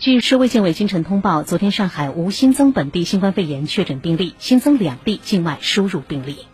据市卫健委今晨通报昨天上海无新增本地新冠肺炎确诊病例新增两例境外输入病例。